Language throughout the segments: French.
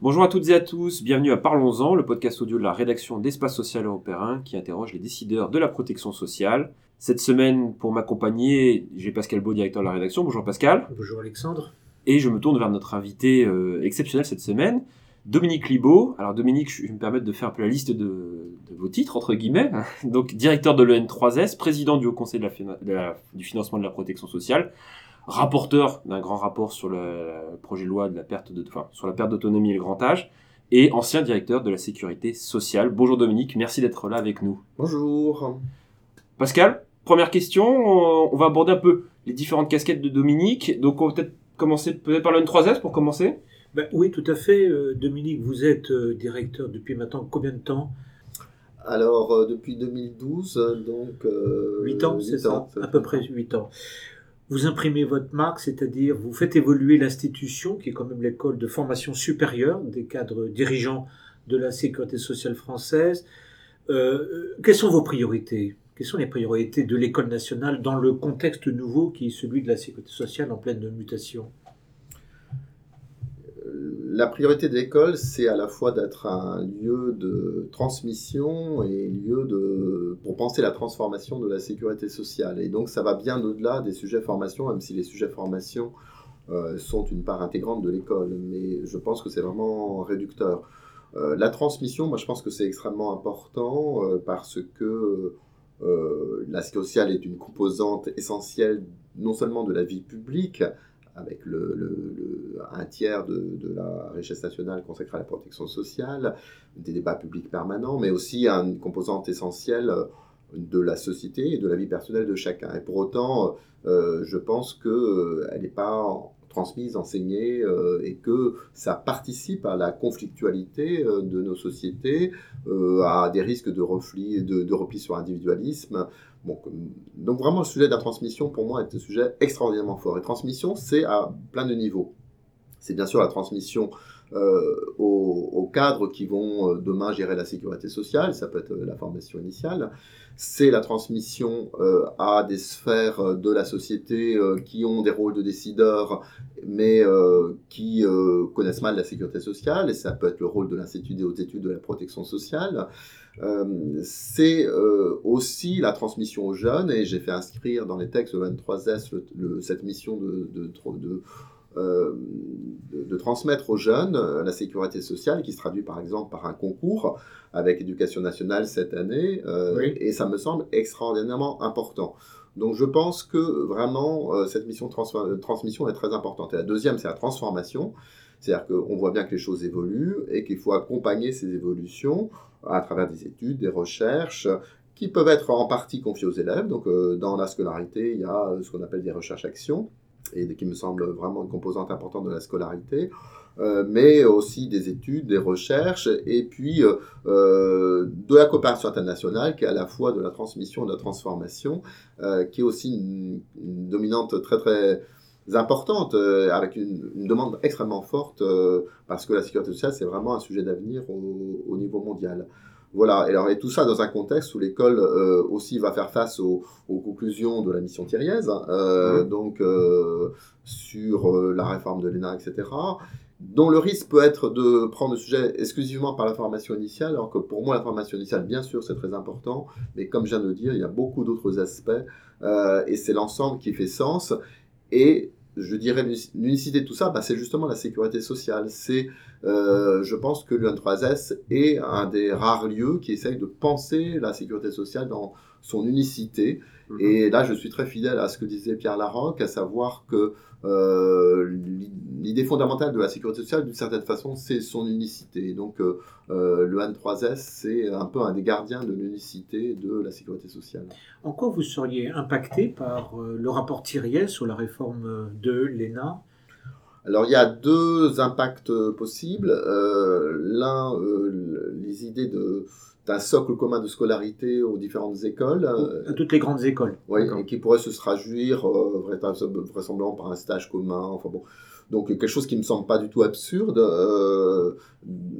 Bonjour à toutes et à tous, bienvenue à Parlons-en, le podcast audio de la rédaction d'Espace Social Européen qui interroge les décideurs de la protection sociale. Cette semaine, pour m'accompagner, j'ai Pascal Beau, directeur de la rédaction. Bonjour Pascal. Bonjour Alexandre. Et je me tourne vers notre invité euh, exceptionnel cette semaine, Dominique Libaud. Alors Dominique, je vais me permettre de faire un peu la liste de, de vos titres, entre guillemets. Donc directeur de l'EN3S, président du Haut Conseil de la, de la, du financement de la protection sociale, rapporteur d'un grand rapport sur le projet de loi de la perte de, enfin, sur la perte d'autonomie et le grand âge, et ancien directeur de la sécurité sociale. Bonjour Dominique, merci d'être là avec nous. Bonjour. Pascal, première question, on va aborder un peu les différentes casquettes de Dominique. Donc on va peut-être commencer peut-être par le N3S pour commencer. Ben, oui, tout à fait. Euh, Dominique, vous êtes euh, directeur depuis maintenant combien de temps? Alors, euh, depuis 2012, donc... 8 ans, c'est ça À peu près 8 ans. Vous imprimez votre marque, c'est-à-dire vous faites évoluer l'institution, qui est quand même l'école de formation supérieure des cadres dirigeants de la sécurité sociale française. quelles sont vos priorités? Quelles sont les priorités de l'école nationale dans le contexte nouveau qui est celui de la sécurité sociale en pleine mutation? La priorité de l'école, c'est à la fois d'être un lieu de transmission et lieu de, pour penser la transformation de la sécurité sociale. Et donc ça va bien au-delà des sujets formation, même si les sujets formation euh, sont une part intégrante de l'école. Mais je pense que c'est vraiment réducteur. Euh, la transmission, moi je pense que c'est extrêmement important euh, parce que la sociale est une composante essentielle non seulement de la vie publique, avec le, un tiers de, la richesse nationale consacrée à la protection sociale, des débats publics permanents, mais aussi une composante essentielle de la société et de la vie personnelle de chacun. Et pour autant, euh, je pense qu'elle euh, n'est pas transmise, enseignée, euh, et que ça participe à la conflictualité euh, de nos sociétés, euh, à des risques de repli, de, repli sur l'individualisme. Donc vraiment, le sujet de la transmission, pour moi, est un sujet extraordinairement fort. Et transmission, c'est à plein de niveaux. C'est bien sûr la transmission aux, aux, cadres qui vont demain gérer la sécurité sociale, ça peut être la formation initiale, c'est la transmission euh, à des sphères de la société euh, qui ont des rôles de décideurs, mais euh, qui connaissent mal la sécurité sociale, et ça peut être le rôle de l'Institut des hautes études de la protection sociale. c'est aussi la transmission aux jeunes, et j'ai fait inscrire dans les textes 23S cette mission de euh, de, transmettre aux jeunes euh, la sécurité sociale, qui se traduit par exemple par un concours avec Éducation nationale cette année, euh, et ça me semble extraordinairement important. Donc je pense que vraiment cette mission de transmission est très importante. Et la deuxième, c'est la transformation. C'est-à-dire qu'on voit bien que les choses évoluent et qu'il faut accompagner ces évolutions à travers des études, des recherches, qui peuvent être en partie confiées aux élèves. Donc dans la scolarité, il y a ce qu'on appelle des recherches-actions et qui me semble vraiment une composante importante de la scolarité, euh, mais aussi des études, des recherches, et puis euh, euh, de la coopération internationale, qui est à la fois de la transmission et de la transformation, qui est aussi une, dominante très très importante, avec une, demande extrêmement forte, parce que la sécurité sociale, c'est vraiment un sujet d'avenir au, au niveau mondial. Voilà, et, alors, et tout ça dans un contexte où l'école euh, aussi va faire face aux, conclusions de la mission Thiriez, hein, euh, donc euh, sur la réforme de l'ENA, etc., dont le risque peut être de prendre le sujet exclusivement par la formation initiale, alors que pour moi, la formation initiale, bien sûr, c'est très important, mais comme je viens de le dire, il y a beaucoup d'autres aspects, et c'est l'ensemble qui fait sens. Et je dirais l'unicité de tout ça, bah, c'est justement la sécurité sociale. C'est, euh, je pense que l'UN3S est un des rares lieux qui essaye de penser la sécurité sociale dans son unicité. Mhm. Et là, je suis très fidèle à ce que disait Pierre Larocque, à savoir que euh, l'idée fondamentale de la sécurité sociale, d'une certaine façon, c'est son unicité. Donc, euh, euh le N3S, c'est un peu un des gardiens de l'unicité de la sécurité sociale. En quoi vous seriez impacté par le rapport Thiriez sur la réforme de l'ENA? Alors il y a deux impacts possibles. L'un, les idées de d'un socle commun de scolarité aux différentes écoles. À toutes les grandes écoles. Oui, et qui pourrait se traduire vraisemblablement par un stage commun. Enfin bon, donc quelque chose qui me semble pas du tout absurde. Euh,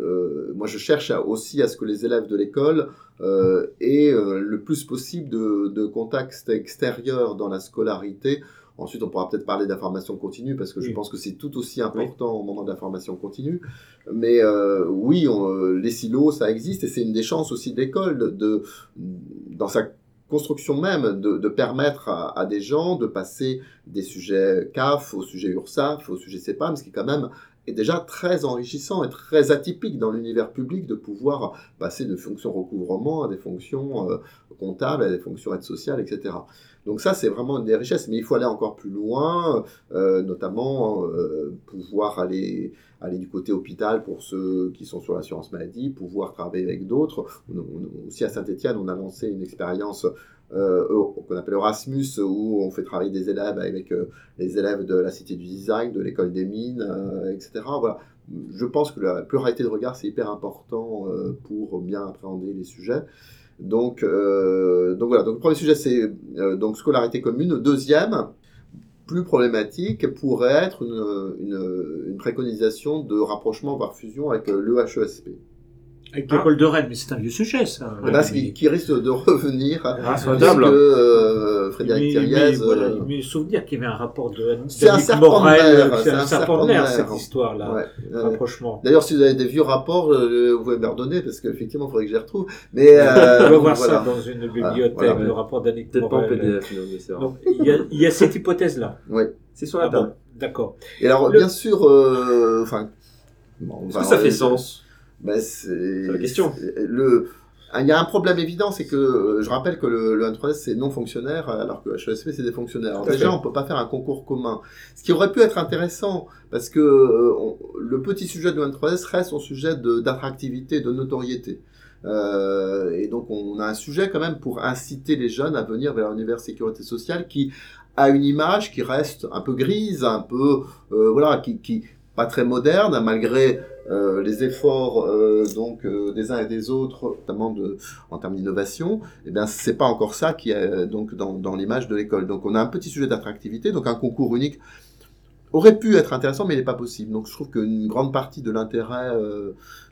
euh, moi, je cherche aussi à ce que les élèves de l'école euh, aient le plus possible de, de contexte extérieur dans la scolarité. Ensuite, on pourra peut-être parler d'information continue parce que je pense que c'est tout aussi important au moment de la formation continue. Mais oui, les silos, ça existe et c'est une des chances aussi de l'école de, dans sa construction même de, permettre à, des gens de passer des sujets CAF au sujet URSAF, au sujet CEPAM, ce qui quand même est déjà très enrichissant et très atypique dans l'univers public de pouvoir passer de fonctions recouvrement à des fonctions euh, comptables, à des fonctions aide sociale, etc. Donc ça, c'est vraiment une des richesses, mais il faut aller encore plus loin, euh, notamment euh, pouvoir aller, aller du côté hôpital pour ceux qui sont sur l'assurance maladie, pouvoir travailler avec d'autres. Aussi à Saint-Etienne, on a lancé une expérience euh, qu'on appelle Erasmus, où on fait travailler des élèves avec les élèves de la Cité du Design, de l'école des mines, etc. Voilà. Je pense que la pluralité de regard, c'est hyper important pour bien appréhender les sujets. Donc, euh, donc voilà, le premier sujet c'est euh, donc scolarité commune. Le deuxième, plus problématique, pourrait être une, préconisation de rapprochement, voire fusion avec euh, l'EHESP. Avec l'école de Rennes, mais c'est un vieux sujet, ça. Eh ben, qui, risque de revenir. Ah, que euh, Frédéric Thiriez. Voilà, euh, il me souvenir qu'il y avait un rapport de C'est un serpent de mer. C'est un, serpent de mer, cette histoire-là. Ouais, rapprochement. D'ailleurs, si vous avez des vieux rapports, euh, vous pouvez me redonner, parce qu'effectivement, il faudrait que je les retrouve. Mais, euh, on va voir ça dans une bibliothèque, le rapport d'Annick Peut-être pas en PDF, mais il y a, il y a cette hypothèse-là. Oui. C'est sur la ah table. D'accord. Et alors, bien sûr, enfin. Est-ce que ça fait sens ben c'est la question. Le, il y a un problème évident, c'est que euh, je rappelle que le, le 1 c'est non fonctionnaire, alors que HESP c'est des fonctionnaires. Alors déjà, on peut pas faire un concours commun. Ce qui aurait pu être intéressant, parce que euh, le petit sujet de 1 reste son sujet d'attractivité, de, notoriété. Euh, et donc on a un sujet quand même pour inciter les jeunes à venir vers l'univers sécurité sociale qui a une image qui reste un peu grise, un peu euh, voilà, qui, qui pas très moderne malgré euh, les efforts euh, donc euh, des uns et des autres, notamment de, en termes d'innovation, eh bien c'est pas encore ça qui est donc dans, dans l'image de l'école. Donc on a un petit sujet d'attractivité, donc un concours unique aurait pu être intéressant, mais il n'est pas possible. Donc je trouve qu'une grande partie de l'intérêt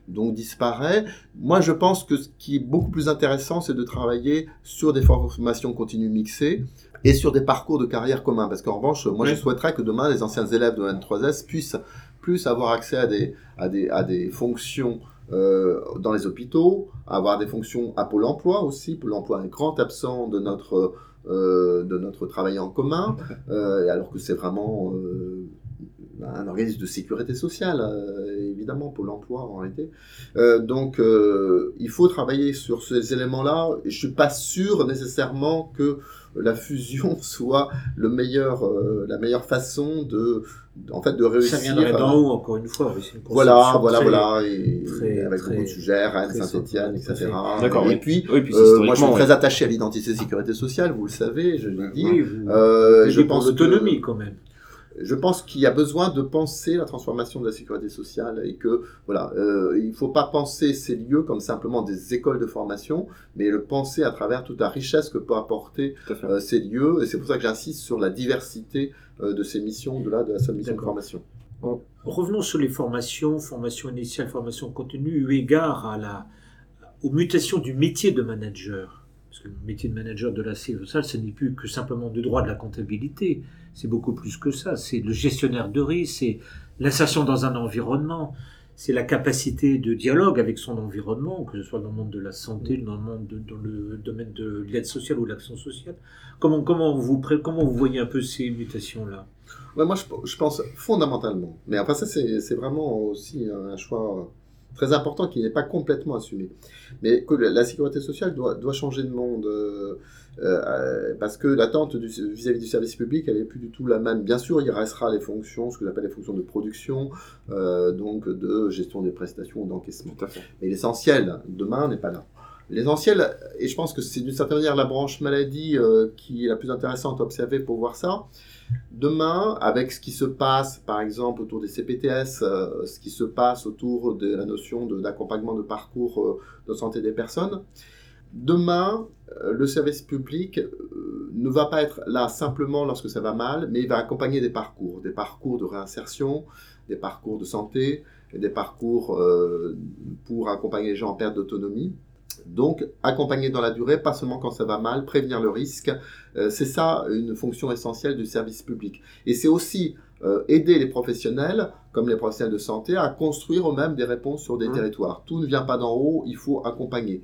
donc disparaît. Moi, je pense que ce qui est beaucoup plus intéressant, c'est de travailler sur des formations continues mixées et sur des parcours de carrière communs. Parce qu'en revanche, moi, je souhaiterais que demain, les anciens élèves de N3S puissent plus avoir accès à des, à des, à des fonctions euh, dans les hôpitaux, avoir des fonctions à Pôle emploi aussi. Pôle emploi est un grand absent de notre, euh, de notre travail en commun, euh, alors que c'est vraiment un organisme de sécurité sociale, évidemment, Pôle emploi en réalité. Donc, il faut travailler sur ces éléments-là. Je suis pas sûr nécessairement que la fusion soit le meilleur, la meilleure façon de, en fait, de réussir. Ça viendrait d'en haut, encore une fois. voilà, voilà, voilà, et avec beaucoup de sujets, Rennes, Saint-Etienne, etc. D'accord. Et puis, euh, moi, je suis très attaché à l'identité sécurité sociale, vous le savez, je l'ai dit. Oui, euh, je pense l'autonomie, quand même je pense qu'il y a besoin de penser la transformation de la sécurité sociale et que voilà, euh, il ne faut pas penser ces lieux comme simplement des écoles de formation, mais le penser à travers toute la richesse que peut apporter euh, ces lieux. Et c'est pour ça que j'insiste sur la diversité euh, de ces missions de là de la seule mission de formation. Revenons sur les formations, formation initiale, formation continue, eu égard à la, aux mutations du métier de manager. Parce que le métier de manager de la sociale, ce n'est plus que simplement du droit de la comptabilité c'est beaucoup plus que ça. C'est le gestionnaire de risque, c'est l'insertion dans un environnement, c'est la capacité de dialogue avec son environnement, que ce soit dans le monde de la santé, dans le, domaine de l'aide sociale ou de l'action sociale. Comment, vous, voyez un peu ces mutations-là? Moi, je, pense fondamentalement, mais enfin ça c'est vraiment aussi un choix très important qui n'est pas complètement assumé. Mais que la sécurité sociale doit, doit changer de monde. Euh, euh, parce que l'attente vis-à-vis du service public, elle n'est plus du tout la même. Bien sûr, il restera les fonctions, ce que j'appelle les fonctions de production, euh, donc de gestion des prestations ou d'encaissement. Mais l'essentiel, demain, n'est pas là. L'essentiel, et je pense que c'est d'une certaine manière la branche maladie qui est la plus intéressante à observer pour voir ça. Demain, avec ce qui se passe, par exemple, autour des CPTS, euh, ce qui se passe autour de la notion d'accompagnement de, parcours euh, de santé des personnes, demain, le service public ne va pas être là simplement lorsque ça va mal, mais il va accompagner des parcours, des parcours de réinsertion, des parcours de santé, des parcours pour accompagner les gens en perte d'autonomie. Donc, accompagner dans la durée, pas seulement quand ça va mal, prévenir le risque, euh, c'est ça une fonction essentielle du service public. Et c'est aussi euh, aider les professionnels, comme les professionnels de santé, à construire eux-mêmes des réponses sur des mmh. territoires. Tout ne vient pas d'en haut, il faut accompagner.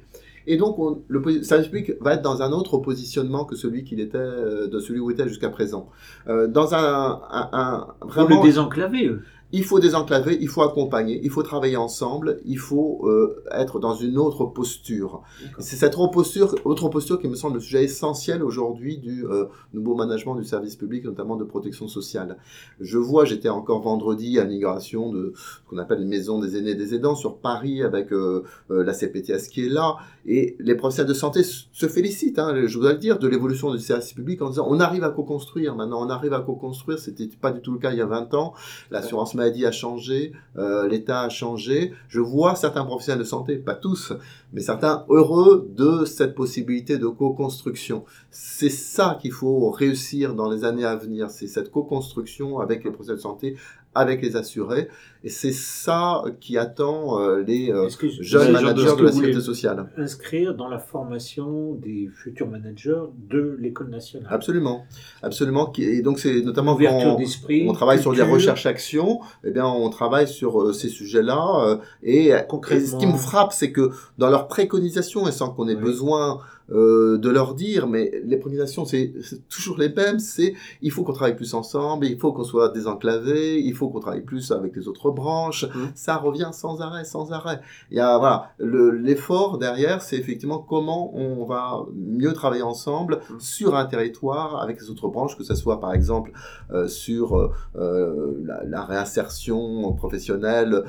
Et donc, le service public va être dans un autre positionnement que celui qu'il était, euh, de celui où il était jusqu'à présent. dans un, un, un vraiment. le désenclaver. Il faut désenclaver, il faut accompagner, il faut travailler ensemble, il faut euh, être dans une autre posture. C'est cette autre posture, autre posture qui me semble le sujet essentiel aujourd'hui du euh, nouveau management du service public, notamment de protection sociale. Je vois, j'étais encore vendredi à l'immigration de ce qu'on appelle les maisons des aînés et des aidants sur Paris avec euh, la CPTS qui est là, et les professionnels de santé se félicitent, hein, je voudrais le dire, de l'évolution du service public en disant on arrive à co-construire maintenant, on arrive à co-construire, c'était pas du tout le cas il y a 20 ans, l'assurance maladie a changé, euh, l'État a changé. Je vois certains professionnels de santé, pas tous, mais certains heureux de cette possibilité de co-construction. C'est ça qu'il faut réussir dans les années à venir, c'est cette co-construction avec les professionnels de santé, avec les assurés. Et c'est ça qui attend euh, les euh, jeunes managers de, la sécurité sociale. Inscrire dans la formation des futurs managers de l'école nationale? Absolument, absolument. Et donc c'est notamment quand on, travaille sur des recherches-actions, eh bien on travaille sur euh, ces sujets-là. et, ce qui me frappe, c'est que dans leurs préconisations, et sans qu'on ait besoin euh, de leur dire, mais les préconisations, c'est toujours les mêmes, c'est il faut qu'on travaille plus ensemble, il faut qu'on soit désenclavé, il faut qu'on travaille plus avec les autres branches, mmh. ça revient sans arrêt, sans arrêt. Il y a, voilà, l'effort derrière, c'est effectivement comment on va mieux travailler ensemble mmh. sur un territoire avec les autres branches, que ce soit par exemple euh, sur euh, la, réinsertion professionnelle,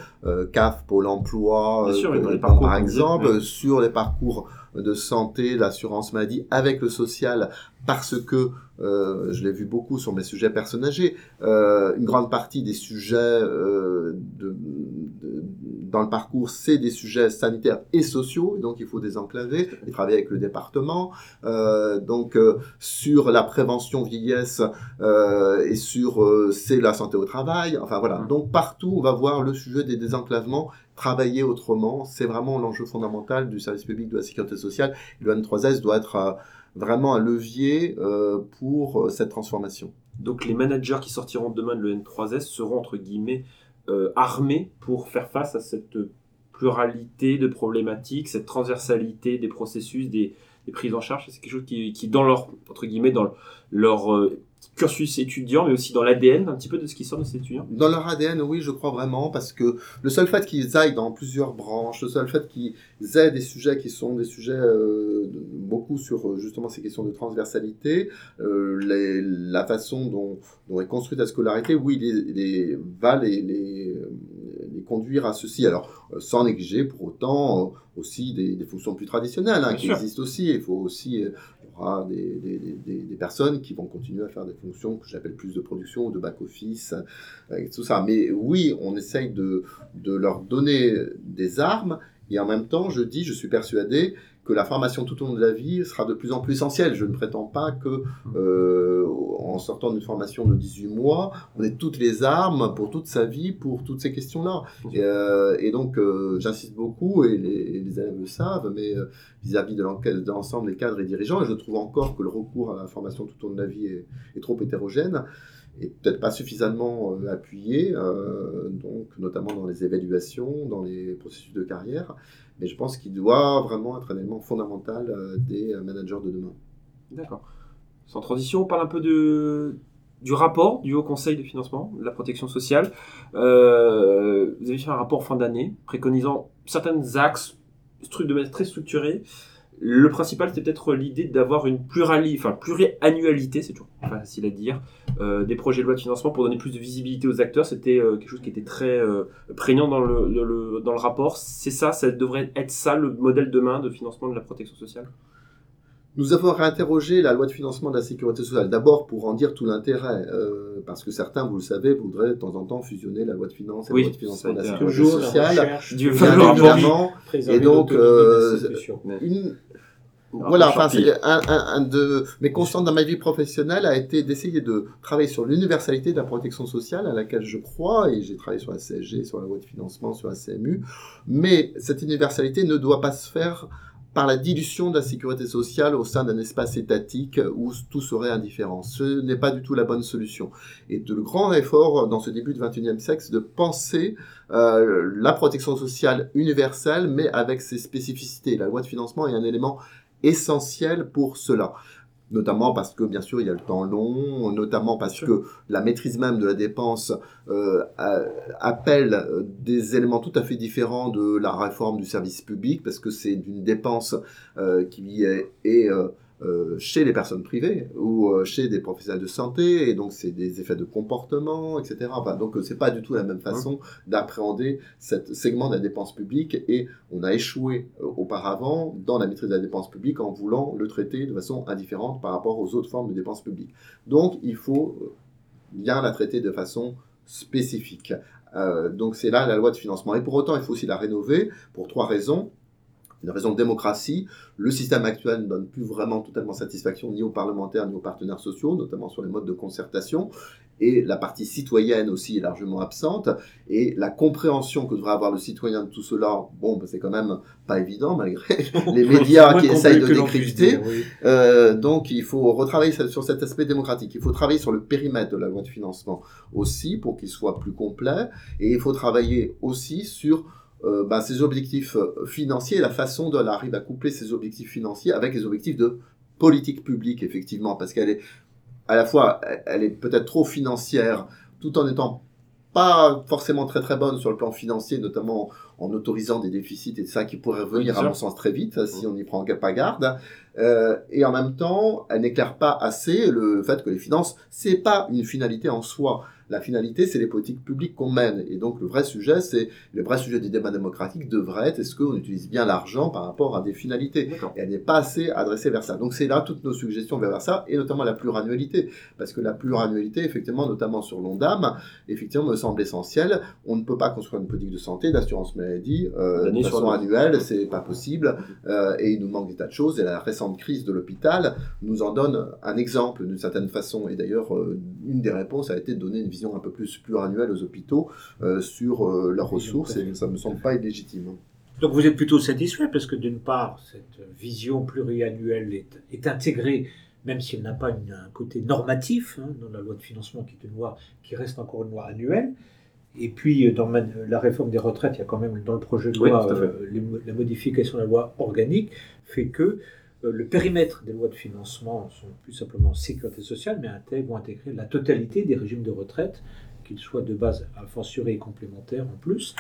CAF, Pôle emploi, par exemple, sur les parcours de santé, l'assurance maladie avec le social parce que euh, je l'ai vu beaucoup sur mes sujets personnes âgées, euh, une grande partie des sujets euh, de, dans le parcours, c'est des sujets sanitaires et sociaux, donc il faut désenclaver et travailler avec le département. donc sur la prévention vieillesse et sur c'est la santé au travail, enfin voilà. Donc partout, on va voir le sujet des désenclavements travailler autrement. C'est vraiment l'enjeu fondamental du service public de la sécurité sociale. Le N3S doit être vraiment un levier euh, pour euh, cette transformation. Donc les managers qui sortiront demain de l'EN3S seront entre guillemets armés pour faire face à cette pluralité de problématiques, cette transversalité des processus, des, prises en charge. C'est quelque chose qui, qui, dans leur entre guillemets dans leur cursus étudiant, mais aussi dans l'ADN un petit peu de ce qui sort de ces étudiants. Dans leur ADN, oui, je crois vraiment, parce que le seul fait qu'ils aillent dans plusieurs branches, le seul fait qu'ils aient des sujets qui sont des sujets euh, beaucoup sur euh, justement ces questions de transversalité, euh, la façon dont, dont, est construite la scolarité, oui, les, les, va les, les, conduire à ceci. Alors, sans négliger pour autant aussi des, fonctions plus traditionnelles hein, qui existent aussi. Il faut aussi des, personnes qui vont continuer à faire des fonctions que j'appelle plus de production ou de back-office, euh, tout ça. Mais oui, on essaye de, de leur donner des armes et en même temps, je dis, je suis persuadé que la formation tout au long de la vie sera de plus en plus essentielle. Je ne prétends pas que euh, en sortant d'une formation de 18 mois, on ait toutes les armes pour toute sa vie, pour toutes ces questions-là. Et, euh, donc, euh, j'insiste beaucoup, et les, les, élèves le savent, mais vis-à-vis de l'ensemble des cadres et dirigeants, et je trouve encore que le recours à la formation tout au long de la vie est, est trop hétérogène et peut-être pas suffisamment appuyé, donc notamment dans les évaluations, dans les processus de carrière. Mais je pense qu'il doit vraiment être un élément fondamental euh, des euh, managers de demain. D'accord. Sans transition, on parle un peu de, du rapport du Haut Conseil de financement de la protection sociale. Euh, vous avez fait un rapport fin d'année préconisant certains axes de manière très structurée Le principal, c'était peut-être l'idée d'avoir une plurali, enfin, pluriannualité, c'est toujours facile à dire, euh, des projets de loi de financement pour donner plus de visibilité aux acteurs. C'était euh, quelque chose qui était très euh, prégnant dans le, le, dans le rapport. C'est ça, ça devrait être ça le modèle demain de financement de la protection sociale? Nous avons réinterrogé la loi de financement de la sécurité sociale, d'abord pour en dire tout l'intérêt, euh, parce que certains, vous le savez, voudraient de temps en temps fusionner la loi de finances et la loi de financement de la sécurité sociale, bien évidemment, et donc euh, une, voilà, enfin, un, un, un, de mes constantes dans ma vie professionnelle a été d'essayer de travailler sur l'universalité de la protection sociale à laquelle je crois, et j'ai travaillé sur la CSG, sur la loi de financement, sur la CMU, mais cette universalité ne doit pas se faire par la dilution de la sécurité sociale au sein d'un espace étatique où tout serait indifférent. Ce n'est pas du tout la bonne solution. Et de le grand effort dans ce début du XXIe siècle, c'est de penser euh, la protection sociale universelle, mais avec ses spécificités. La loi de financement est un élément essentiel pour cela. Notamment parce que bien sûr il y a le temps long, notamment parce que la maîtrise même de la dépense euh, appelle euh, des éléments tout à fait différents de la réforme du service public, parce que c'est d'une dépense euh, qui est, est euh, chez les personnes privées ou euh, chez des professionnels de santé, et donc c'est des effets de comportement, etc. Enfin, donc euh, c'est pas du tout la même façon d'appréhender ce segment de la dépense publique, et on a échoué auparavant dans la maîtrise de la dépense publique en voulant le traiter de façon indifférente par rapport aux autres formes de dépense publique. Donc il faut bien la traiter de façon spécifique. Euh, donc c'est là la loi de financement. Et pour autant, il faut aussi la rénover pour trois raisons une raison de démocratie. Le système actuel ne donne plus vraiment totalement satisfaction ni aux parlementaires ni aux partenaires sociaux, notamment sur les modes de concertation. Et la partie citoyenne aussi est largement absente. Et la compréhension que devrait avoir le citoyen de tout cela, bon, ben, c'est quand même pas évident malgré les médias qui essayent de décrypter. Euh, donc il faut retravailler sur cet aspect démocratique. Il faut travailler sur le périmètre de la loi de financement aussi pour qu'il soit plus complet. Et il faut travailler aussi sur euh, bah, ses objectifs euh, financiers et la façon dont elle arrive à coupler ses objectifs financiers avec les objectifs de politique publique, effectivement, parce qu'elle est à la fois, elle est peut-être trop financière, tout en étant pas forcément très très bonne sur le plan financier, notamment en autorisant des déficits et ça qui pourrait revenir à mon sens très vite si on n'y prend pas garde. Euh, et en même temps, elle n'éclaire pas assez le fait que les finances, c'est pas une finalité en soi. La finalité, c'est les politiques publiques qu'on mène. Et donc, le vrai sujet, c'est le vrai sujet du débat démocratique devrait être est-ce qu'on utilise bien l'argent par rapport à des finalités? Et elle n'est pas assez adressée vers ça. Donc, c'est là toutes nos suggestions vers ça, et notamment la pluriannualité. Parce que la pluriannualité, effectivement, notamment sur l'ONDAM, effectivement, me semble essentielle. On ne peut pas construire une politique de santé, d'assurance maladie, euh, de façon annuelle, c'est pas possible. Euh, et il nous manque des tas de choses. Et la récente crise de l'hôpital nous en donne un exemple d'une certaine façon. Et d'ailleurs, euh, une des réponses a été de donner une un peu plus pluriannuelle aux hôpitaux euh, sur euh, leurs ressources et ça me semble pas illégitime. Donc vous êtes plutôt satisfait parce que d'une part, cette vision pluriannuelle est, est intégrée, même si elle n'a pas un côté normatif hein, dans la loi de financement qui est une loi qui reste encore une loi annuelle. Et puis dans la réforme des retraites, il y a quand même dans le projet de loi euh, la modification de la loi organique fait que le périmètre des lois de financement sont plus simplement sécurité sociale, mais intègrent, vont intégrer la totalité des régimes de retraite, qu'ils soient de base fortiori et complémentaires en plus.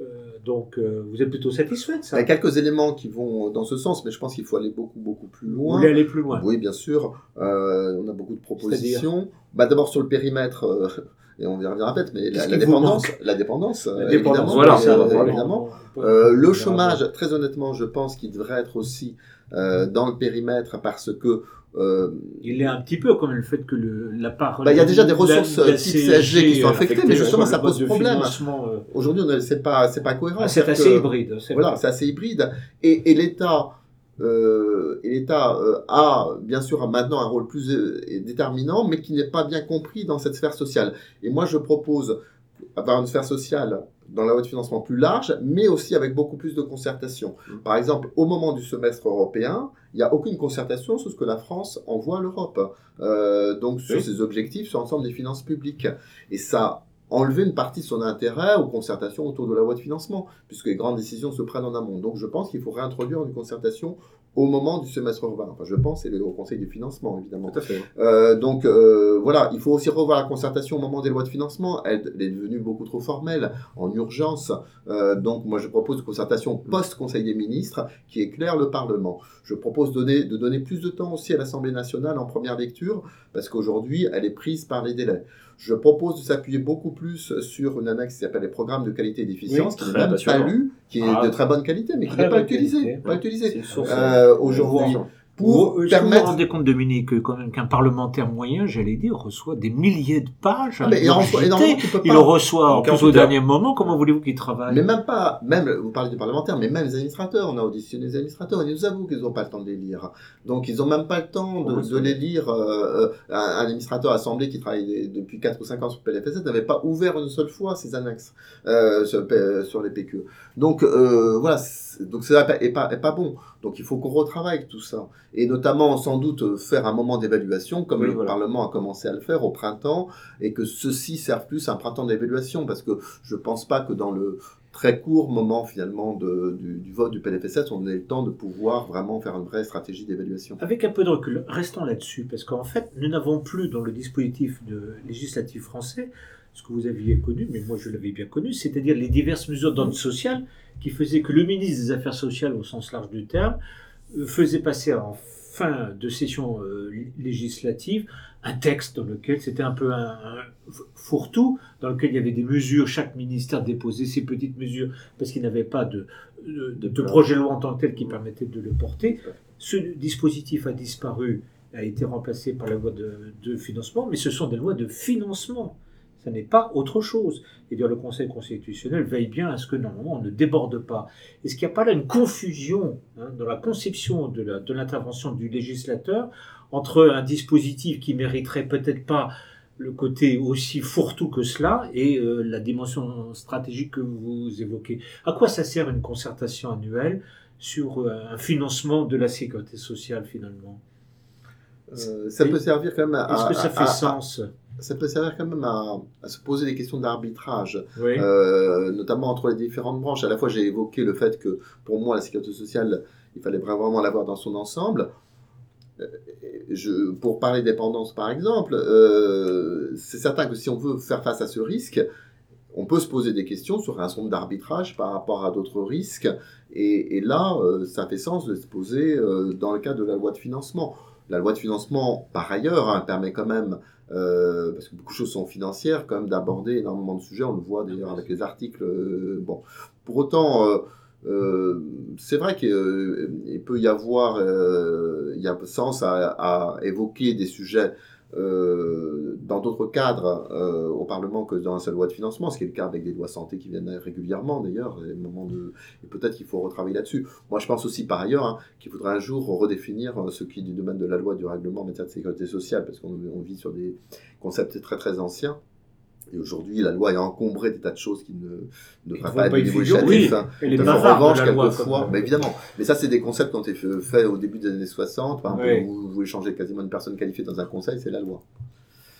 Euh, donc, euh, vous êtes plutôt satisfait de ça? Il y a quelques éléments qui vont dans ce sens, mais je pense qu'il faut aller beaucoup, beaucoup plus loin. Vous voulez aller plus loin? Oui, bien sûr. Euh, on a beaucoup de propositions. Bah, D'abord sur le périmètre, et on y reviendra peut-être, mais la, dépendance, la, dépendance, la dépendance, voilà, évidemment. le chômage, très honnêtement, je pense qu'il devrait être aussi euh, dans le périmètre parce que euh, il est un petit peu comme le fait que le, la part. Bah, il y a déjà des ressources type CSG qui sont affectées, mais justement ça pose problème. Euh, Aujourd'hui, c'est pas c'est pas cohérent. Ah, c'est assez hybride. Voilà, c'est assez hybride. Et, et l'État. Euh, et l'État euh, a bien sûr maintenant un rôle plus déterminant, mais qui n'est pas bien compris dans cette sphère sociale. Et moi, je propose avoir une sphère sociale dans la loi de financement plus large, mais aussi avec beaucoup plus de concertation. Mm. Par exemple, au moment du semestre européen, il n'y a aucune concertation sur ce que la France envoie à l'Europe, euh, donc sur ses objectifs, sur l'ensemble des finances publiques. Et ça enlevé une partie de son intérêt aux concertations autour de la loi de financement, puisque les grandes décisions se prennent en amont. Donc je pense qu'il faut réintroduire une concertation au moment du semestre européen. Enfin, je pense, et le Conseil du financement, évidemment. Tout à fait. Euh, donc euh, voilà, il faut aussi revoir la concertation au moment des lois de financement. Elle, elle est devenue beaucoup trop formelle, en urgence. Euh, donc moi, je propose une concertation post-Conseil des ministres qui éclaire le Parlement. Je propose donner, de donner plus de temps aussi à l'Assemblée nationale en première lecture, parce qu'aujourd'hui, elle est prise par les délais. Je propose de s'appuyer beaucoup plus sur une annexe qui s'appelle les programmes de qualité et d'efficience, Oui, qui très n'est même pas passionnant. lu, qui est Ah, de très bonne qualité, mais qui n'est pas Pas ouais. utilisé. C'est une source. Euh, aujourd'hui, pour Vous, euh, vous vous permettre rendez compte, Dominique, que quand même qu'un parlementaire moyen, j'allais dire, reçoit des milliers de pages. Ah, mais il en reçoit ingurgitées. énormément, tu peux Il pas- le reçoit en plus au 48 heures. dernier moment. Comment voulez-vous qu'il travaille? Mais même pas, même, vous parlez du parlementaire, mais même les administrateurs, on a auditionné les administrateurs, ils nous avouent qu'ils n'ont pas le temps de les lire. Donc ils n'ont même pas le temps de, les lire. euh, euh, un, un administrateur assemblée qui travaille des- depuis 4 ou 5 ans sur PLFSS n'avait pas ouvert une seule fois ses annexes euh, sur, sur les PQ. Donc euh, voilà, donc ça n'est pas, est pas bon. Donc il faut qu'on retravaille tout ça. Et notamment sans doute euh, faire un moment d'évaluation, comme Oui, le voilà. Parlement a commencé à le faire au printemps, et que ceci serve plus à un printemps d'évaluation, parce que je pense pas que dans le très court moment finalement de- du, du vote du PLFSS, on ait le temps de pouvoir vraiment faire une vraie stratégie d'évaluation. Avec un peu de recul, restons là-dessus, parce qu'en fait, nous n'avons plus dans le dispositif de législatif français ce que vous aviez connu, mais moi je l'avais bien connu, c'est-à-dire les diverses mesures d'ordre social qui faisaient que le ministre des Affaires sociales, au sens large du terme, faisait passer en fin de session euh, législative un texte dans lequel c'était un peu un, un fourre-tout, dans lequel il y avait des mesures, chaque ministère déposait ses petites mesures parce qu'il n'avait pas de, de, de- de projet de loi en tant que tel qui permettait de le porter. Ce dispositif a disparu, a été remplacé par la loi de, de financement, mais ce sont des lois de financement. Ça n'est pas autre chose. Et dire le Conseil constitutionnel veille bien à ce que normalement on ne déborde pas. Est-ce qu'il n'y a pas là une confusion hein, dans la conception de l'intervention du législateur entre un dispositif qui mériterait peut-être pas le côté aussi fourre-tout que cela et euh, la dimension stratégique que vous évoquez? À quoi ça sert une concertation annuelle sur euh, un financement de la sécurité sociale finalement? Euh, ça peut servir quand même à, Est-ce que ça fait à- sens? Ça peut servir quand même à, à se poser des questions d'arbitrage. Oui. Euh, notamment entre les différentes branches. À la fois, j'ai évoqué le fait que pour moi, la sécurité sociale, il fallait vraiment l'avoir dans son ensemble. Euh, Je, pour parler dépendance, par exemple, euh, c'est certain que si on veut faire face à ce risque, on peut se poser des questions sur un nombre d'arbitrage par rapport à d'autres risques. Et, et là, euh, ça fait sens de se poser dans le cadre de la loi de financement. La loi de financement, par ailleurs, hein, permet quand même euh, parce que beaucoup de choses sont financières, quand même d'aborder énormément de sujets. On le voit d'ailleurs avec les articles. euh, bon, pour autant, euh, c'est vrai qu'il peut y avoir, il y a sens à, à évoquer des sujets euh, dans d'autres cadres euh, au Parlement que dans la seule loi de financement, ce qui est le cas avec des lois santé qui viennent régulièrement d'ailleurs. Et, peut-être qu'il faut retravailler là-dessus. Moi, je pense aussi par ailleurs hein, qu'il faudrait un jour redéfinir euh, ce qui est du domaine de la loi du règlement en matière de sécurité sociale, parce qu'on on vit sur des concepts très très anciens. Et aujourd'hui, la loi est encombrée des tas de choses qui ne ne devraient pas être législatif, Oui, hein. En revanche, quelquefois, mais évidemment, mais ça, c'est des concepts qui ont été fa- faits au début des années 60. Par exemple, Oui. vous, vous voulez changer quasiment une personne qualifiée dans un conseil, c'est la loi.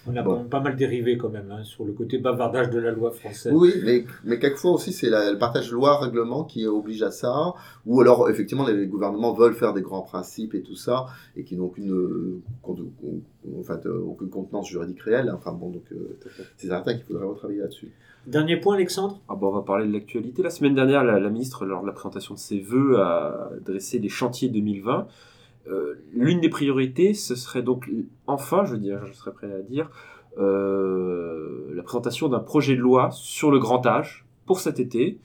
On a Bon. pas mal dérivé quand même hein, sur le côté bavardage de la loi française. Oui, mais, mais quelquefois aussi, c'est la- le partage loi-règlement qui oblige à ça. Ou alors, effectivement, les gouvernements veulent faire des grands principes et tout ça, et qui n'ont aucune, euh, euh, aucune contenance juridique réelle. Enfin bon, donc euh, c'est certain qu'il faudrait retravailler là-dessus. Dernier point, Alexandre? Ah bon, on va parler de l'actualité. La semaine dernière, la, la ministre, lors de la présentation de ses vœux, a dressé les chantiers 2020. Euh, L'une des priorités, ce serait donc, enfin, je veux dire, je serais prêt à dire, euh, la présentation d'un projet de loi sur le grand âge pour cet été.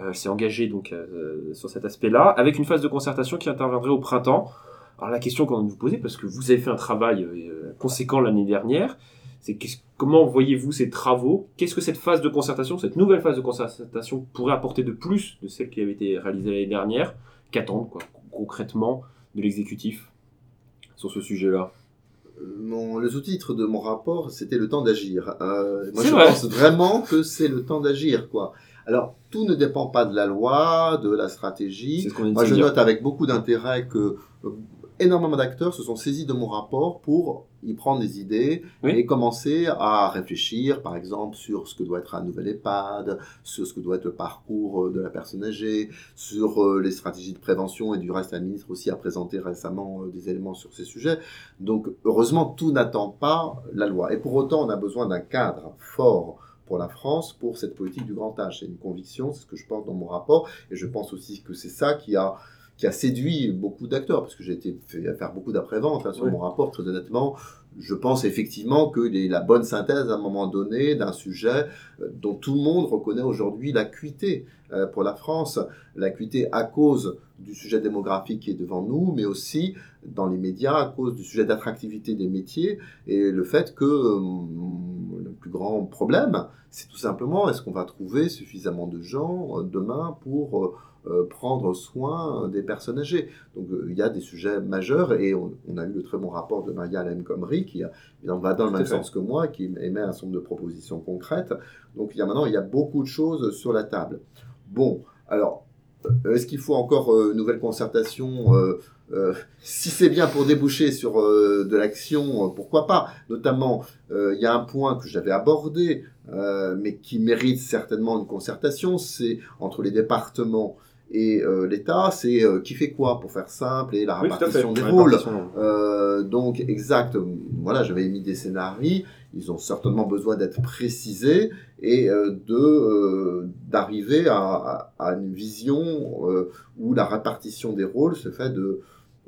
Euh, s'est engagée donc euh, sur cet aspect-là, avec une phase de concertation qui interviendrait au printemps. Alors la question qu'on vous poser, parce que vous avez fait un travail conséquent l'année dernière, c'est comment voyez-vous ces travaux? Qu'est-ce que cette phase de concertation, cette nouvelle phase de concertation pourrait apporter de plus de celle qui avait été réalisée l'année dernière? Qu'attendre quoi, concrètement? De l'exécutif sur ce sujet-là Euh, Mon, le sous-titre de mon rapport, c'était le temps d'agir. Euh, moi, je vrai. pense vraiment que c'est le temps d'agir, quoi. Alors, tout ne dépend pas de la loi, de la stratégie. Ce Moi, je note avec beaucoup d'intérêt que euh, énormément d'acteurs se sont saisis de mon rapport pour y prendre des idées et commencer à réfléchir, par exemple, sur ce que doit être un nouvel EHPAD, sur ce que doit être le parcours de la personne âgée, sur les stratégies de prévention et du reste, la ministre aussi a présenté récemment des éléments sur ces sujets. Donc, heureusement, tout n'attend pas la loi. Et pour autant, on a besoin d'un cadre fort pour la France pour cette politique du grand âge. C'est une conviction, c'est ce que je porte dans mon rapport, et je pense aussi que c'est ça qui a qui a séduit beaucoup d'acteurs, parce que j'ai été fait faire beaucoup d'après-vente hein, sur mon rapport, très honnêtement. Je pense effectivement qu'il est la bonne synthèse à un moment donné d'un sujet euh, dont tout le monde reconnaît aujourd'hui l'acuité euh, pour la France, l'acuité à cause du sujet démographique qui est devant nous, mais aussi dans les médias à cause du sujet d'attractivité des métiers et le fait que euh, le plus grand problème, c'est tout simplement est-ce qu'on va trouver suffisamment de gens demain pour euh, prendre soin des personnes âgées? Donc euh, il y a des sujets majeurs et on, a eu le très bon rapport de Maria Alem Comrie qui va dans le même sens que moi, qui émet un certain nombre de propositions concrètes. Donc il y a maintenant il y a beaucoup de choses sur la table. Bon, alors euh, est-ce qu'il faut encore une nouvelle concertation si c'est bien pour déboucher sur de l'action, pourquoi pas? Notamment, il y a un point que j'avais abordé, mais qui mérite certainement une concertation, c'est entre les départements et euh, l'État, c'est euh, qui fait quoi, pour faire simple, et la répartition des rôles. Euh, donc, exact, voilà, j'avais émis des scénarios, ils ont certainement besoin d'être précisés et de d'arriver à, à, une vision où la répartition des rôles se fait de,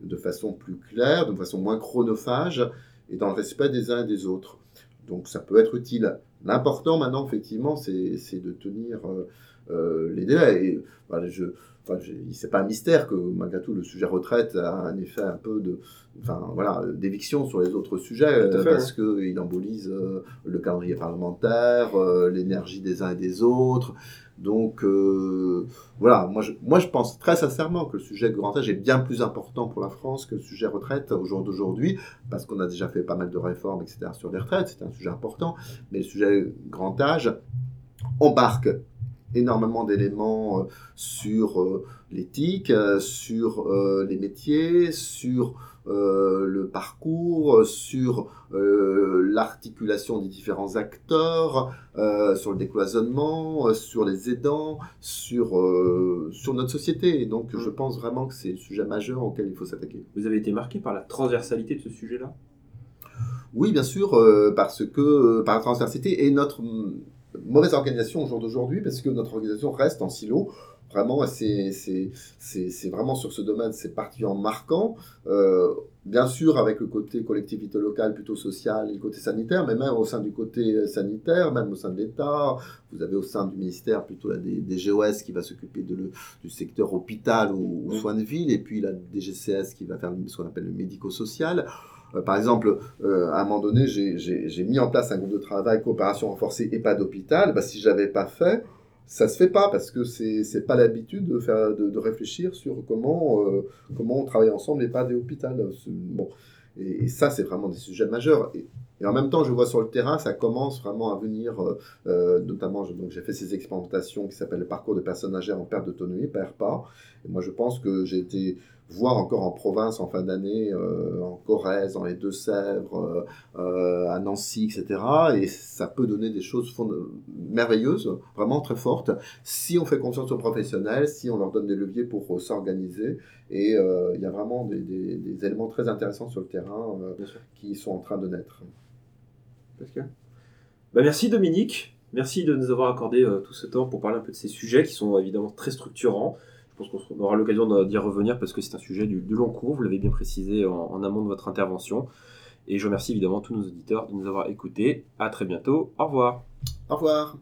de façon plus claire, de façon moins chronophage et dans le respect des uns et des autres. Donc, ça peut être utile. L'important maintenant, effectivement, c'est de tenir euh, les délais. Et, je, enfin, c'est pas un mystère que malgré tout le sujet retraite a un effet un peu de, enfin voilà, d'éviction sur les autres sujets parce que qu'il embolise euh, le calendrier parlementaire, euh, l'énergie des uns et des autres. Donc voilà, moi je, pense très sincèrement que le sujet grand âge est bien plus important pour la France que le sujet retraite au jour d'aujourd'hui, parce qu'on a déjà fait pas mal de réformes, etc. sur les retraites, c'est un sujet important, mais le sujet grand âge embarque énormément d'éléments euh, sur euh, l'éthique, euh, sur les métiers, sur le parcours, sur l'articulation des différents acteurs, sur le décloisonnement, sur les aidants, sur, sur notre société. Et donc je pense vraiment que c'est un sujet majeur auquel il faut s'attaquer. Vous avez été marqué par la transversalité de ce sujet-là? Oui, bien sûr, parce que par la transversalité et notre mauvaise organisation au jour d'aujourd'hui parce que notre organisation reste en silo. Vraiment, c'est vraiment sur ce domaine, c'est particulièrement marquant. Euh, bien sûr, avec le côté collectivité locale plutôt social et le côté sanitaire, mais même au sein du côté sanitaire, même au sein de l'État, vous avez au sein du ministère plutôt la des, GOS qui va s'occuper du secteur hôpital ou, soins de ville, et puis la DGCS qui va faire ce qu'on appelle le médico-social. Euh, par exemple, euh, à un moment donné, j'ai mis en place un groupe de travail coopération renforcée et pas d'hôpital. Bah, si je l'avais pas fait, ça se fait pas parce que c'est n'est pas l'habitude de faire de, réfléchir sur comment euh, comment on travaille ensemble et pas des hôpitaux. Bon, et, ça c'est vraiment des sujets majeurs. Et, en même temps, je vois sur le terrain, ça commence vraiment à venir, notamment, donc j'ai fait ces expérimentations qui s'appellent le parcours de personnes âgées en perte d'autonomie, PERPA. Et moi, je pense que j'ai été voire encore en province en fin d'année, euh, en Corrèze, dans les Deux-Sèvres, euh, à Nancy, etc. Et ça peut donner des choses merveilleuses, vraiment très fortes, si on fait confiance aux professionnels, si on leur donne des leviers pour euh, s'organiser. Et il y a vraiment des, éléments très intéressants sur le terrain qui sont en train de naître. Bah, merci Dominique. Merci de nous avoir accordé tout ce temps pour parler un peu de ces sujets qui sont évidemment très structurants. Pense qu'on aura l'occasion d'y revenir parce que c'est un sujet de long cours, vous l'avez bien précisé en, amont de votre intervention. Et je remercie évidemment tous nos auditeurs de nous avoir écoutés. À très bientôt. Au revoir. Au revoir.